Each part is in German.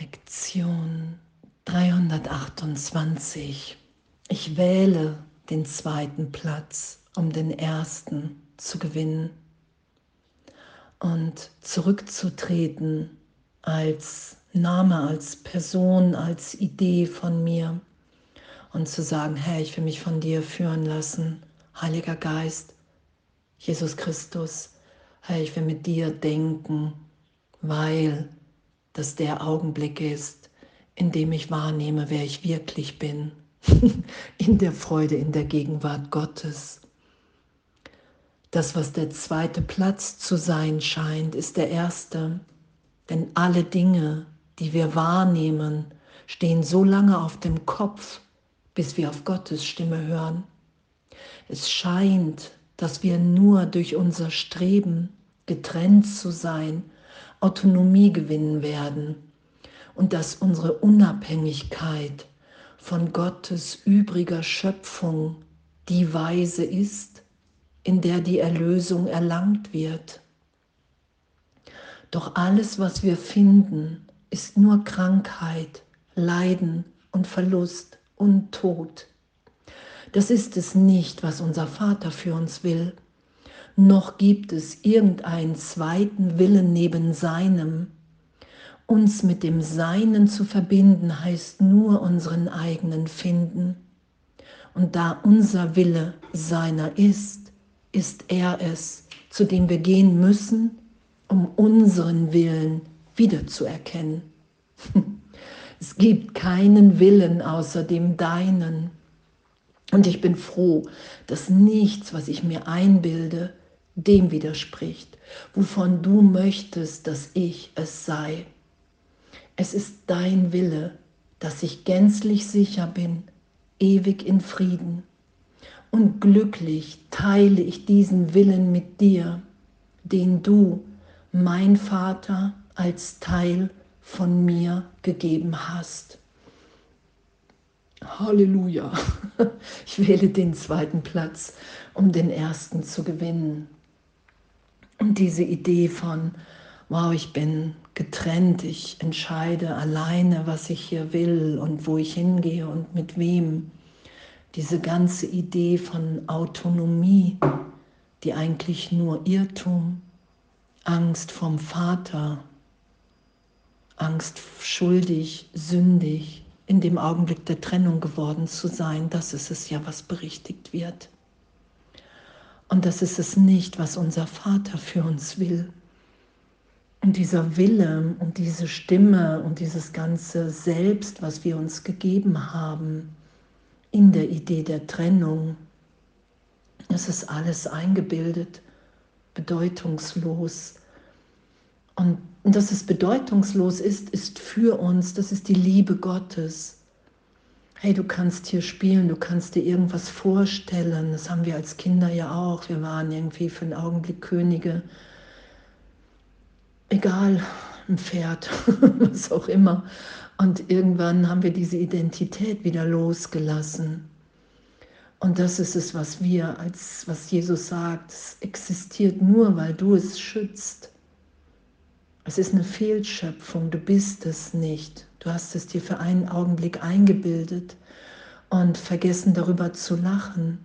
Lektion 328. Ich wähle den zweiten Platz, um den ersten zu gewinnen und zurückzutreten als Name, als Person, als Idee von mir und zu sagen, Herr, ich will mich von dir führen lassen, Heiliger Geist, Jesus Christus, Herr, ich will mit dir denken, weil das der Augenblick ist, in dem ich wahrnehme, wer ich wirklich bin, in der Freude, in der Gegenwart Gottes. Das, was der zweite Platz zu sein scheint, ist der erste, denn alle Dinge, die wir wahrnehmen, stehen so lange auf dem Kopf, bis wir auf Gottes Stimme hören. Es scheint, dass wir nur durch unser Streben, getrennt zu sein, Autonomie gewinnen werden und dass unsere Unabhängigkeit von Gottes übriger Schöpfung die Weise ist, in der die Erlösung erlangt wird. Doch alles, was wir finden, ist nur Krankheit, Leiden und Verlust und Tod. Das ist es nicht, was unser Vater für uns will. Noch gibt es irgendeinen zweiten Willen neben seinem. Uns mit dem Seinen zu verbinden heißt nur unseren eigenen finden. Und da unser Wille seiner ist, ist er es, zu dem wir gehen müssen, um unseren Willen wiederzuerkennen. Es gibt keinen Willen außer dem deinen. Und ich bin froh, dass nichts, was ich mir einbilde, dem widerspricht, wovon du möchtest, dass ich es sei. Es ist dein Wille, dass ich gänzlich sicher bin, ewig in Frieden. Und glücklich teile ich diesen Willen mit dir, den du, mein Vater, als Teil von mir gegeben hast. Halleluja. Ich wähle den zweiten Platz, um den ersten zu gewinnen. Und diese Idee von, wow, ich bin getrennt, ich entscheide alleine, was ich hier will und wo ich hingehe und mit wem. Diese ganze Idee von Autonomie, die eigentlich nur Irrtum, Angst vom Vater, Angst, schuldig, sündig, in dem Augenblick der Trennung geworden zu sein, das ist es ja, was berichtigt wird. Und das ist es nicht, was unser Vater für uns will. Und dieser Wille und diese Stimme und dieses ganze Selbst, was wir uns gegeben haben in der Idee der Trennung, das ist alles eingebildet, bedeutungslos. Und dass es bedeutungslos ist, ist für uns, das ist die Liebe Gottes. Hey, du kannst hier spielen, du kannst dir irgendwas vorstellen. Das haben wir als Kinder ja auch. Wir waren irgendwie für einen Augenblick Könige. Egal, ein Pferd, was auch immer. Und irgendwann haben wir diese Identität wieder losgelassen. Und das ist es, was wir, als was Jesus sagt, es existiert nur, weil du es schützt. Es ist eine Fehlschöpfung, du bist es nicht. Du hast es dir für einen Augenblick eingebildet und vergessen darüber zu lachen.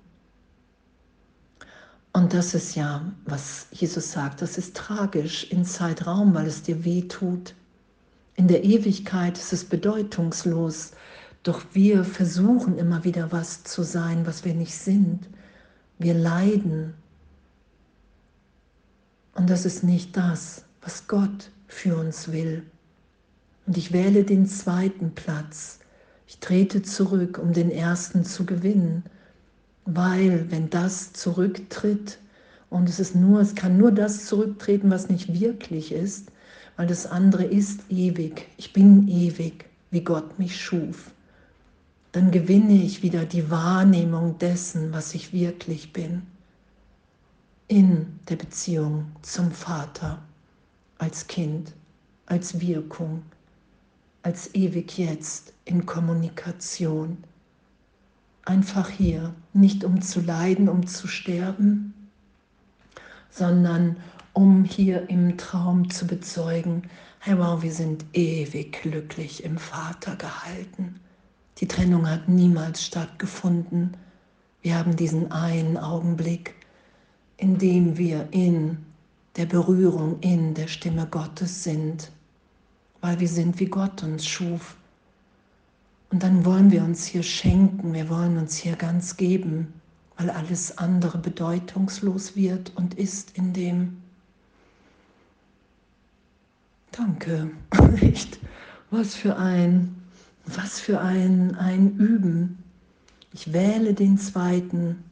Und das ist ja, was Jesus sagt, das ist tragisch in Zeitraum, weil es dir weh tut. In der Ewigkeit ist es bedeutungslos, doch wir versuchen immer wieder was zu sein, was wir nicht sind. Wir leiden. Und das ist nicht das, was Gott für uns will. Und ich wähle den zweiten Platz. Ich trete zurück, um den ersten zu gewinnen, weil wenn das zurücktritt, und es ist nur, es kann nur das zurücktreten, was nicht wirklich ist, weil das andere ist ewig. Ich bin ewig, wie Gott mich schuf. Dann gewinne ich wieder die Wahrnehmung dessen, was ich wirklich bin, in der Beziehung zum Vater als Kind, als Wirkung, als ewig jetzt in Kommunikation. Einfach hier, nicht um zu leiden, um zu sterben, sondern um hier im Traum zu bezeugen, Hey, wow, wir sind ewig glücklich im Vater gehalten. Die Trennung hat niemals stattgefunden. Wir haben diesen einen Augenblick, in dem wir in der Berührung, in der Stimme Gottes sind, weil wir sind, wie Gott uns schuf. Und dann wollen wir uns hier schenken, wir wollen uns hier ganz geben, weil alles andere bedeutungslos wird und ist in dem Danke, echt. Was für ein, was für ein, ein Üben. Ich wähle den zweiten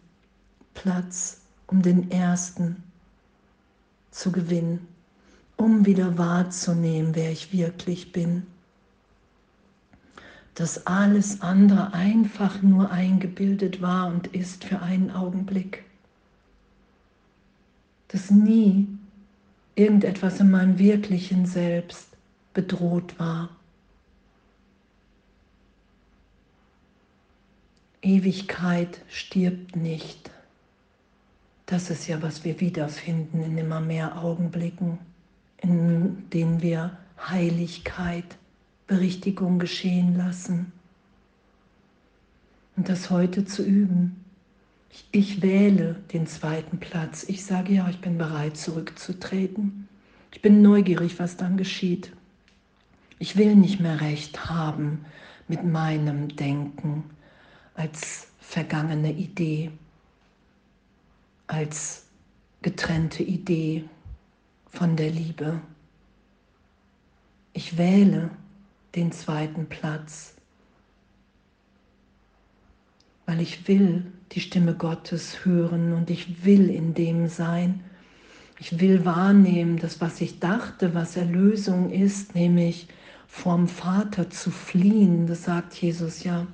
Platz, um den ersten zu gewinnen, um wieder wahrzunehmen, wer ich wirklich bin. Dass alles andere einfach nur eingebildet war und ist für einen Augenblick. Dass nie irgendetwas in meinem wirklichen Selbst bedroht war. Ewigkeit stirbt nicht. Das ist ja, was wir wiederfinden in immer mehr Augenblicken, in denen wir Heiligkeit, Berichtigung geschehen lassen. Und das heute zu üben, ich wähle den zweiten Platz. Ich sage ja, ich bin bereit zurückzutreten. Ich bin neugierig, was dann geschieht. Ich will nicht mehr recht haben mit meinem Denken als vergangene Idee, als getrennte Idee von der Liebe. Ich wähle den zweiten Platz, weil ich will die Stimme Gottes hören und ich will in dem sein. Ich will wahrnehmen, dass was ich dachte, was Erlösung ist, nämlich vom Vater zu fliehen, das sagt Jesus ja.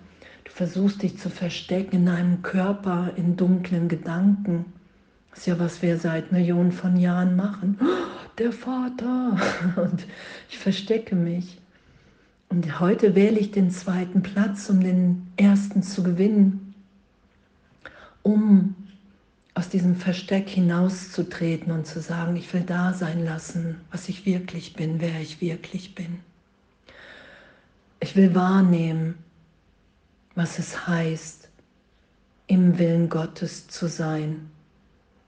Du versuchst dich zu verstecken in einem Körper, in dunklen Gedanken. Das ist ja, was wir seit Millionen von Jahren machen. Der Vater! Und ich verstecke mich. Und heute wähle ich den zweiten Platz, um den ersten zu gewinnen um aus diesem Versteck hinauszutreten und zu sagen, ich will da sein lassen, was ich wirklich bin, wer ich wirklich bin. Ich will wahrnehmen, was es heißt, im Willen Gottes zu sein.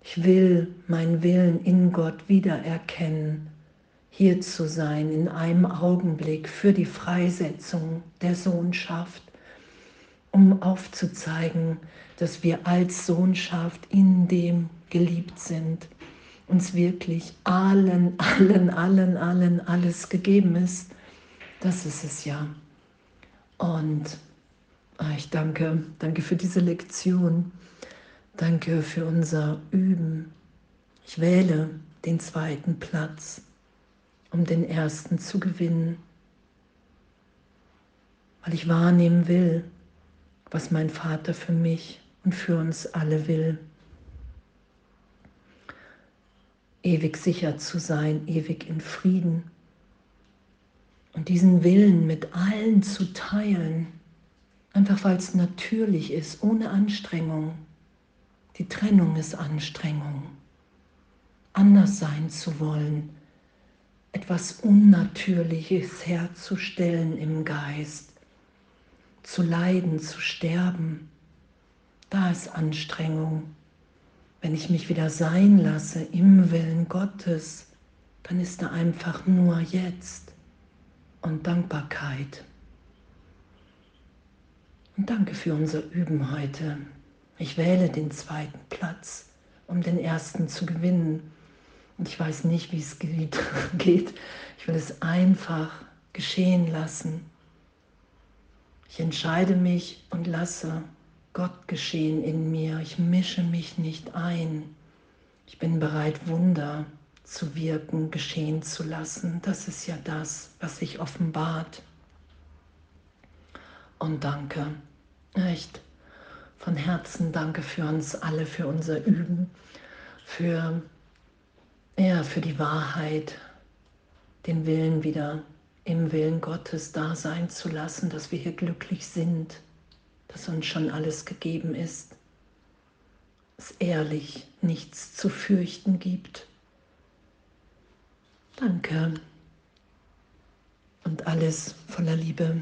Ich will meinen Willen in Gott wiedererkennen, hier zu sein in einem Augenblick für die Freisetzung der Sohnschaft, um aufzuzeigen, dass wir als Sohnschaft in dem geliebt sind, uns wirklich allen, allen, allen, allen alles gegeben ist. Das ist es ja. Und ah, ich danke, danke für diese Lektion. Danke für unser Üben. Ich wähle den zweiten Platz, um den ersten zu gewinnen, weil ich wahrnehmen will, was mein Vater für mich und für uns alle will. Ewig sicher zu sein, ewig in Frieden und diesen Willen mit allen zu teilen, einfach weil es natürlich ist, ohne Anstrengung. Die Trennung ist Anstrengung. Anders sein zu wollen, etwas Unnatürliches herzustellen im Geist, zu leiden, zu sterben da ist Anstrengung. Wenn ich mich wieder sein lasse im Willen Gottes, dann ist da einfach nur jetzt und Dankbarkeit. Und danke für unser Üben heute. Ich wähle den zweiten Platz, um den ersten zu gewinnen. Und ich weiß nicht, wie es geht. Ich will es einfach geschehen lassen. Ich entscheide mich und lasse Gott geschehen in mir. Ich mische mich nicht ein. Ich bin bereit, Wunder zu wirken, geschehen zu lassen. Das ist ja das, was sich offenbart. Und danke, echt von Herzen danke für uns alle, für unser Üben, für, ja, für die Wahrheit, den Willen wieder im Willen Gottes da sein zu lassen, dass wir hier glücklich sind dass uns schon alles gegeben ist, es ehrlich nichts zu fürchten gibt. Danke. und alles voller Liebe.